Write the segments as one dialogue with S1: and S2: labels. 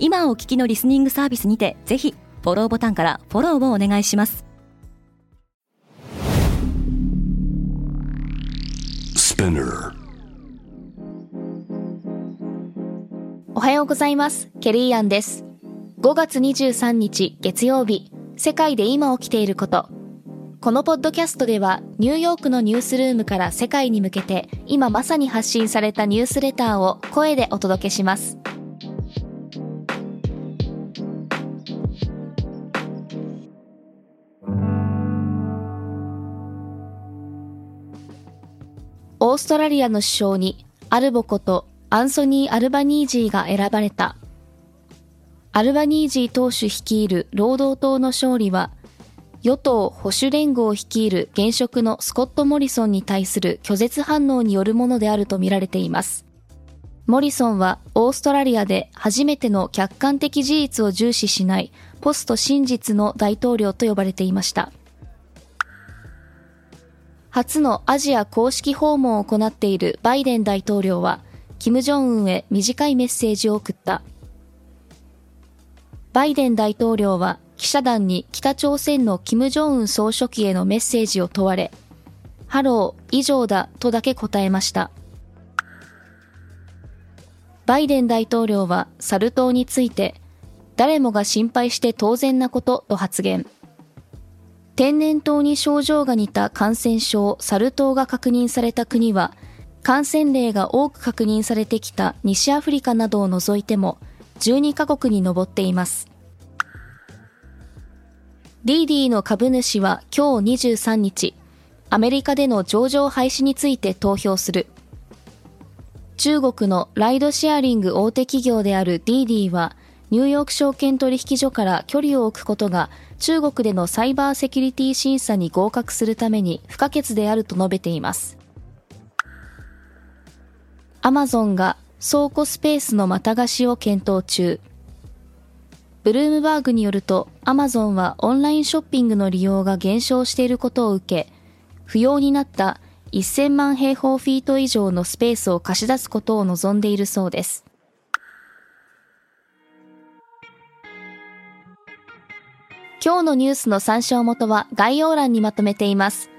S1: 今お聞きのリスニングサービスにてぜひフォローボタンからフォローをお願いします。
S2: おはようございます。ケリーアンです。5月23日月曜日世界で今起きていること。このポッドキャストではニューヨークのニュースルームから世界に向けて今まさに発信されたニュースレターを声でお届けしますストラリアの首相にアルボことアンソニー・アルバニージーが選ばれた。アルバニージー党首率いる労働党の勝利は、与党保守連合を率いる現職のスコット・モリソンに対する拒絶反応によるものであるとみられています。モリソンはオーストラリアで初めての客観的事実を重視しないポスト真実の大統領と呼ばれていました。初のアジア公式訪問を行っているバイデン大統領は、金正恩へ短いメッセージを送った。バイデン大統領は記者団に北朝鮮の金正恩総書記へのメッセージを問われ、ハロー、以上だとだけ答えました。バイデン大統領はサル痘について、誰もが心配して当然なことと発言。天然痘に症状が似た感染症サル痘が確認された国は、感染例が多く確認されてきた西アフリカなどを除いても12カ国に上っています。ディーディの株主は今日23日、アメリカでの上場廃止について投票する。中国のライドシェアリング大手企業であるディーディは、ニューヨーク証券取引所から距離を置くことが中国でのサイバーセキュリティ審査に合格するために不可欠であると述べています。アマゾンが倉庫スペースのまた貸しを検討中。ブルームバーグによると、アマゾンはオンラインショッピングの利用が減少していることを受け、不要になった1000万平方フィート以上のスペースを貸し出すことを望んでいるそうです。今日のニュースの参照元は概要欄にまとめています。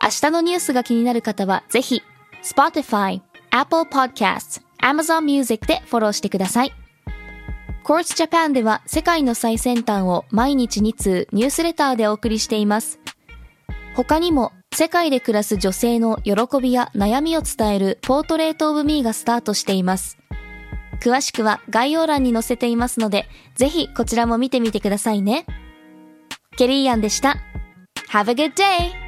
S2: 明日のニュースが気になる方はぜひ、Spotify、Apple Podcasts、Amazon Music でフォローしてください。Courts Japan では世界の最先端を毎日2通ニュースレターでお送りしています。他にも世界で暮らす女性の喜びや悩みを伝えるポートレートオブミーがスタートしています。詳しくは概要欄に載せていますので、ぜひこちらも見てみてくださいね。ケリーアンでした。Have a good day!